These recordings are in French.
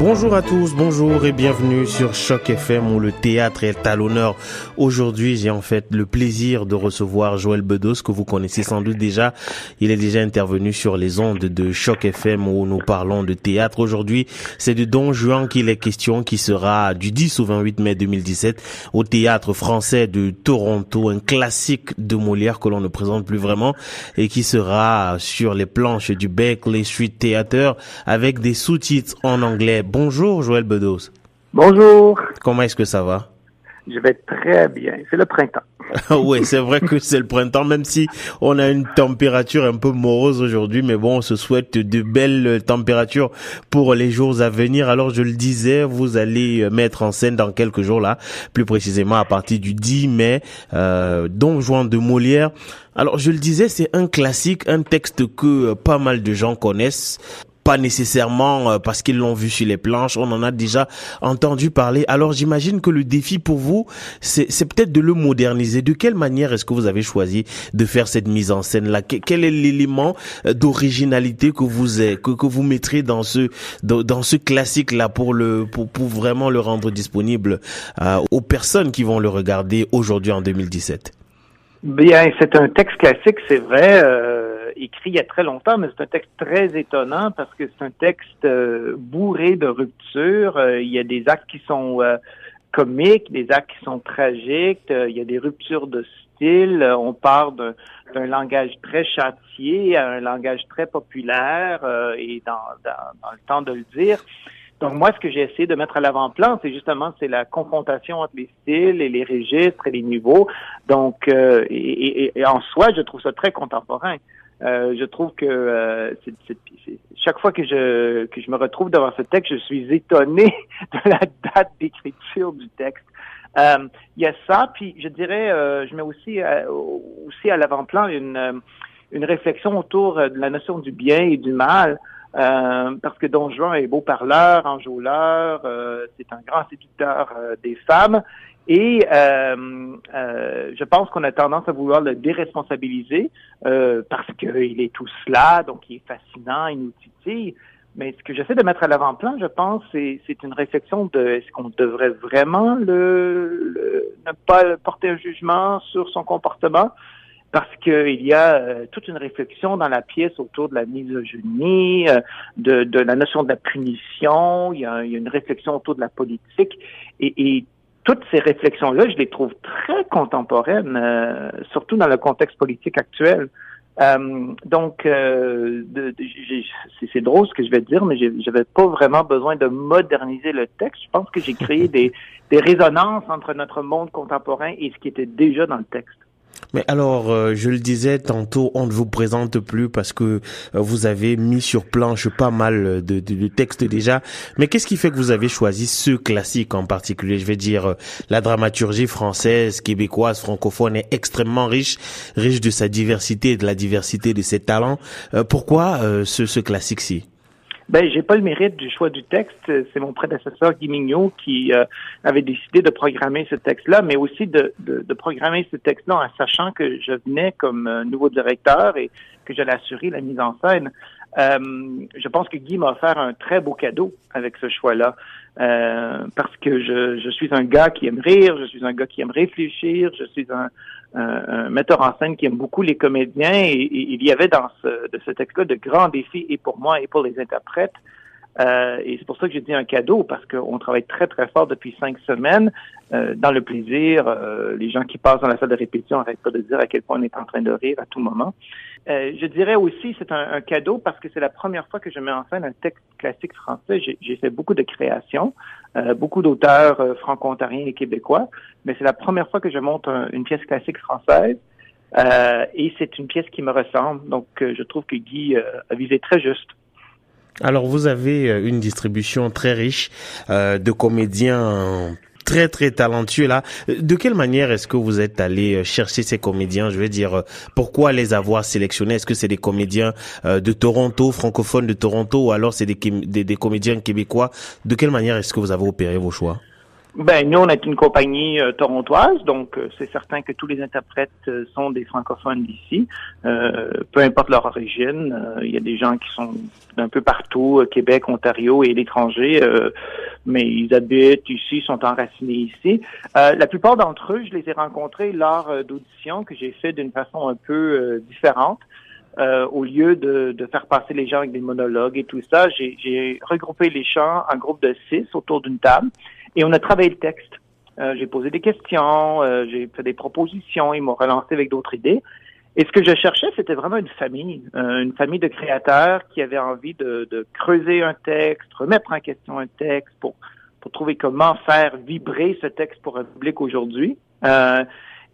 Bonjour à tous, bonjour et bienvenue sur Choc FM où le théâtre est à l'honneur. Aujourd'hui, j'ai en fait le plaisir de recevoir Joël Bedos que vous connaissez sans doute déjà. Il est déjà intervenu sur les ondes de Choc FM où nous parlons de théâtre. Aujourd'hui, c'est de Don Juan qu'il est question qui sera du 10 au 28 mai 2017 au théâtre français de Toronto, un classique de Molière que l'on ne présente plus vraiment et qui sera sur les planches du Berkeley Street Theater avec des sous-titres en anglais. Bonjour Joël Bedos. Bonjour. Comment est-ce que ça va? Je vais très bien. C'est le printemps. oui, c'est vrai que c'est le printemps, même si on a une température un peu morose aujourd'hui, mais bon, on se souhaite de belles températures pour les jours à venir. Alors, je le disais, vous allez mettre en scène dans quelques jours là, plus précisément à partir du 10 mai, euh, Don Juan de Molière. Alors, je le disais, c'est un classique, un texte que pas mal de gens connaissent pas nécessairement euh, parce qu'ils l'ont vu sur les planches, on en a déjà entendu parler. Alors j'imagine que le défi pour vous, c'est peut-être de le moderniser. De quelle manière est-ce que vous avez choisi de faire cette mise en scène-là? Quel est l'élément euh, d'originalité que vous que, que vous mettrez dans ce dans, ce classique-là pour le pour, pour vraiment le rendre disponible euh, aux personnes qui vont le regarder aujourd'hui en 2017 Bien, c'est un texte classique, c'est vrai. Écrit il y a très longtemps, mais c'est un texte très étonnant parce que c'est un texte euh, bourré de ruptures. Euh, il y a des actes qui sont euh, comiques, des actes qui sont tragiques, il y a des ruptures de style. on part d'un langage très châtié à un langage très populaire et dans, dans, le temps de le dire. Donc moi, ce que j'ai essayé de mettre à l'avant-plan, c'est justement c'est la confrontation entre les styles et les registres et les niveaux. Donc et, et, en soi, je trouve ça très contemporain. Euh, je trouve que euh, chaque fois que je que je me retrouve devant ce texte, je suis étonné de la date d'écriture du texte. Euh, il y a ça, puis je dirais, je mets aussi aussi à l'avant-plan une une réflexion autour de la notion du bien et du mal. parce que Don Juan est beau parleur, enjôleur, c'est un grand séducteur des femmes, et euh, euh, je pense qu'on a tendance à vouloir le déresponsabiliser euh, parce qu'il est tout cela, donc il est fascinant, il nous titille. Mais ce que j'essaie de mettre à l'avant-plan, je pense, c'est, une réflexion de est-ce qu'on devrait vraiment le, ne pas porter un jugement sur son comportement? Parce qu'il y a euh, toute une réflexion dans la pièce autour de la misogynie, euh, de, de la notion de la punition, il y a, il y a une réflexion autour de la politique, et, et toutes ces réflexions-là, je les trouve très contemporaines, euh, surtout dans le contexte politique actuel. Euh, donc, euh, c'est drôle ce que je vais dire, mais j'avais pas vraiment besoin de moderniser le texte. Je pense que j'ai créé des, des résonances entre notre monde contemporain et ce qui était déjà dans le texte. Mais alors, euh, je le disais tantôt, on ne vous présente plus parce que euh, vous avez mis sur planche pas mal de, de, textes déjà. Mais qu'est-ce qui fait que vous avez choisi ce classique en particulier? Je vais dire, euh, la dramaturgie française, québécoise, francophone est extrêmement riche, riche de sa diversité et de la diversité de ses talents. pourquoi ce, ce classique-ci? Ben, j'ai pas le mérite du choix du texte. C'est mon prédécesseur Guy Mignot qui euh, avait décidé de programmer ce texte-là, mais aussi de, de, de programmer ce texte-là en sachant que je venais comme euh, nouveau directeur et que j'allais assurer la mise en scène. Euh, je pense que Guy m'a offert un très beau cadeau avec ce choix-là, euh, parce que je, je suis un gars qui aime rire, je suis un gars qui aime réfléchir, je suis un, un, metteur en scène qui aime beaucoup les comédiens et, il y avait dans ce, de ce texte-là de grands défis et pour moi et pour les interprètes. Euh, et c'est pour ça que j'ai dit un cadeau, parce qu'on travaille très, très fort depuis cinq semaines euh, dans le plaisir. Euh, les gens qui passent dans la salle de répétition n'arrêtent pas de dire à quel point on est en train de rire à tout moment. Euh, je dirais aussi c'est un, cadeau parce que c'est la première fois que je mets en scène un texte classique français. J'ai fait beaucoup de créations, euh, beaucoup d'auteurs euh, franco-ontariens et québécois, mais c'est la première fois que je monte une pièce classique française. et c'est une pièce qui me ressemble. Donc, je trouve que Guy a visé très juste. Alors vous avez une distribution très riche euh, de comédiens très très talentueux là. De quelle manière est-ce que vous êtes allé euh, chercher ces comédiens? Je veux dire, euh, pourquoi les avoir sélectionnés? Est-ce que c'est des comédiens euh, de Toronto, francophones de Toronto, ou alors c'est des, comédiens québécois? De quelle manière est-ce que vous avez opéré vos choix? Ben nous, on est une compagnie euh, torontoise, donc euh, c'est certain que tous les interprètes euh, sont des francophones d'ici, peu importe leur origine. Il y a des gens qui sont d'un peu partout, Québec, Ontario et l'étranger, mais ils habitent ici, sont enracinés ici. la plupart d'entre eux, je les ai rencontrés lors d'auditions que j'ai fait d'une façon un peu différente. au lieu de, de, faire passer les gens avec des monologues et tout ça, j'ai regroupé les chants en groupe de six autour d'une table. Et on a travaillé le texte. Euh, j'ai posé des questions, euh, j'ai fait des propositions, ils m'ont relancé avec d'autres idées. Et ce que je cherchais, c'était vraiment une famille, euh, une famille de créateurs qui avaient envie de, creuser un texte, remettre en question un texte pour, pour trouver comment faire vibrer ce texte pour un public aujourd'hui.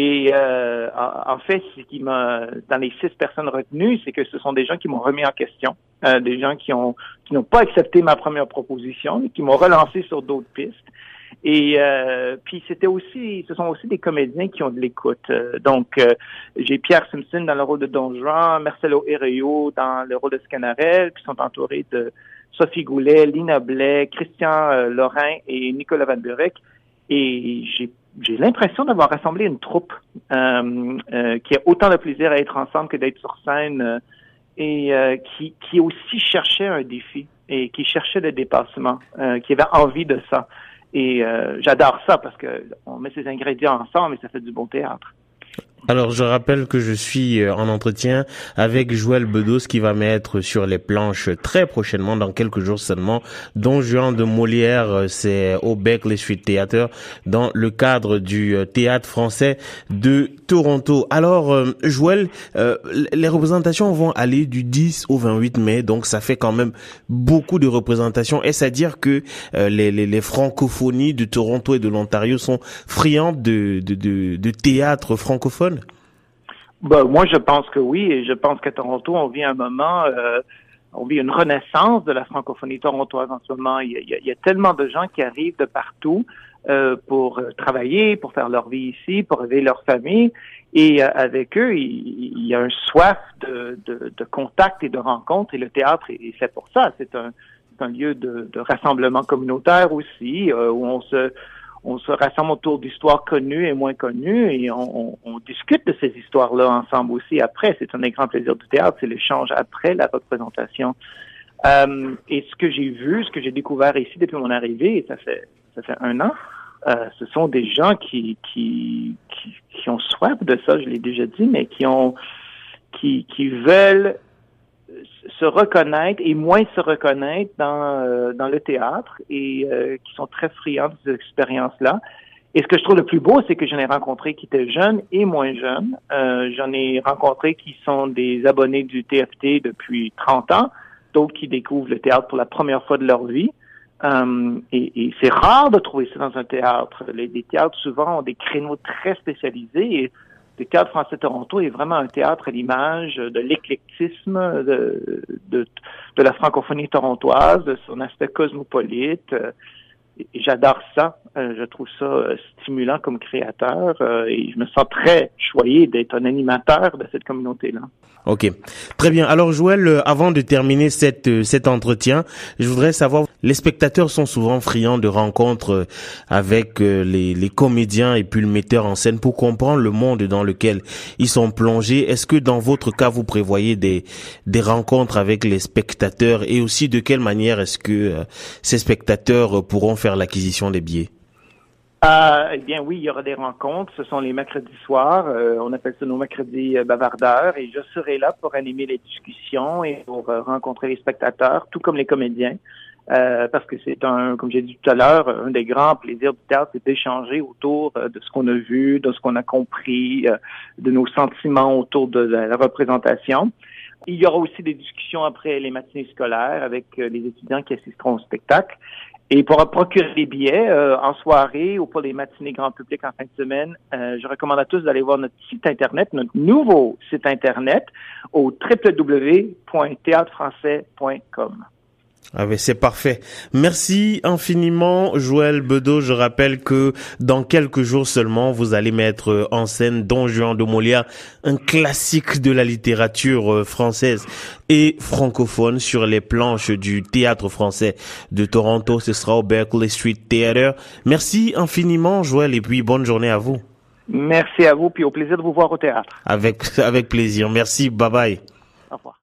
Et en fait, ce qui m'a, dans les six personnes retenues, c'est que ce sont des gens qui m'ont remis en question, des gens qui ont qui n'ont pas accepté ma première proposition, mais qui m'ont relancé sur d'autres pistes. Et euh, puis c'était aussi, ce sont aussi des comédiens qui ont de l'écoute. Euh, donc euh, j'ai Pierre Simpson dans le rôle de Don Juan, Marcelo Herrero dans le rôle de Scanarel, qui sont entourés de Sophie Goulet, Lina Blais, Christian Lorrain et Nicolas Van Burek. Et j'ai j'ai l'impression d'avoir rassemblé une troupe qui a autant de plaisir à être ensemble que d'être sur scène et qui, qui aussi cherchait un défi et qui cherchait le dépassement, qui avait envie de ça. Et euh, j'adore ça parce que on met ces ingrédients ensemble et ça fait du bon théâtre. Alors je rappelle que je suis euh, en entretien avec Joël Bedos qui va mettre sur les planches très prochainement, dans quelques jours seulement, Don Juan de Molière, euh, c'est au Bec les Suites Théâtre, dans le cadre du euh, théâtre français de Toronto. Alors Joël, les représentations vont aller du 10 au 28 mai, donc ça fait quand même beaucoup de représentations. Est-ce à dire que les, les, les, francophonies de Toronto et de l'Ontario sont friandes de, de, de, de théâtre francophone ben, moi, je pense que oui, et je pense qu'à Toronto, on vit un moment, euh, on vit une renaissance de la francophonie torontoise en ce moment. Il y a, tellement de gens qui arrivent de partout euh, pour travailler, pour faire leur vie ici, pour élever leur famille. Et euh, avec eux, il, y a un soif de, de, de, contact et de rencontre, et le théâtre est, fait pour ça. C'est un, un lieu de, de, rassemblement communautaire aussi, où on se on se rassemble autour d'histoires connues et moins connues et on, discute de ces histoires-là ensemble aussi après. C'est un grand plaisir du théâtre, c'est l'échange après la représentation. Euh, et ce que j'ai vu, ce que j'ai découvert ici depuis mon arrivée, ça fait ça fait un an, euh, ce sont des gens qui, qui, qui, qui ont soif de ça, je l'ai déjà dit, mais qui ont qui, qui veulent se reconnaître et moins se reconnaître dans, euh, dans le théâtre et euh, qui sont très friands de ces expériences-là. Et ce que je trouve le plus beau, c'est que j'en ai rencontré qui étaient jeunes et moins jeunes. Euh, j'en ai rencontré qui sont des abonnés du TFT depuis 30 ans, d'autres qui découvrent le théâtre pour la première fois de leur vie. et, et c'est rare de trouver ça dans un théâtre. Les, les, théâtres souvent ont des créneaux très spécialisés et le théâtre français Toronto est vraiment un théâtre à l'image de l'éclectisme de, de, de, la francophonie torontoise, de son aspect cosmopolite. J'adore ça. Euh, je trouve ça euh, stimulant comme créateur euh, et je me sens très choyé d'être un animateur de cette communauté-là. Ok, très bien. Alors Joël, avant de terminer cette, cet entretien, je voudrais savoir, les spectateurs sont souvent friands de rencontres avec les, les comédiens et puis le metteur en scène pour comprendre le monde dans lequel ils sont plongés. Est-ce que dans votre cas, vous prévoyez des, des rencontres avec les spectateurs? Et aussi de quelle manière est-ce que ces spectateurs pourront faire l'acquisition des billets? Euh, eh bien oui, il y aura des rencontres. Ce sont les mercredis soirs. Euh, on appelle ça nos mercredis euh, bavardeurs. Et je serai là pour animer les discussions et pour rencontrer les spectateurs, tout comme les comédiens. parce que c'est un, comme j'ai dit tout à l'heure, un des grands plaisirs du théâtre, c'est d'échanger autour de ce qu'on a vu, de ce qu'on a compris, de nos sentiments autour de la, représentation. Il y aura aussi des discussions après les matinées scolaires avec les étudiants qui assisteront au spectacle. Et pour procurer des billets euh, en soirée ou pour les matinées grand public en fin de semaine, euh, je recommande à tous d'aller voir notre site Internet, notre nouveau site Internet au www.théâtrefrançais.com. Ah ben c'est parfait. Merci infiniment Joël Bedeau. Je rappelle que dans quelques jours seulement, vous allez mettre en scène Don Juan de Molière, un classique de la littérature euh, française et francophone sur les planches du théâtre français de Toronto. Ce sera au Berkeley Street Theater. Merci infiniment Joël et puis bonne journée à vous. Merci à vous puis au plaisir de vous voir au théâtre. Avec avec plaisir. Merci. Bye bye. Au revoir.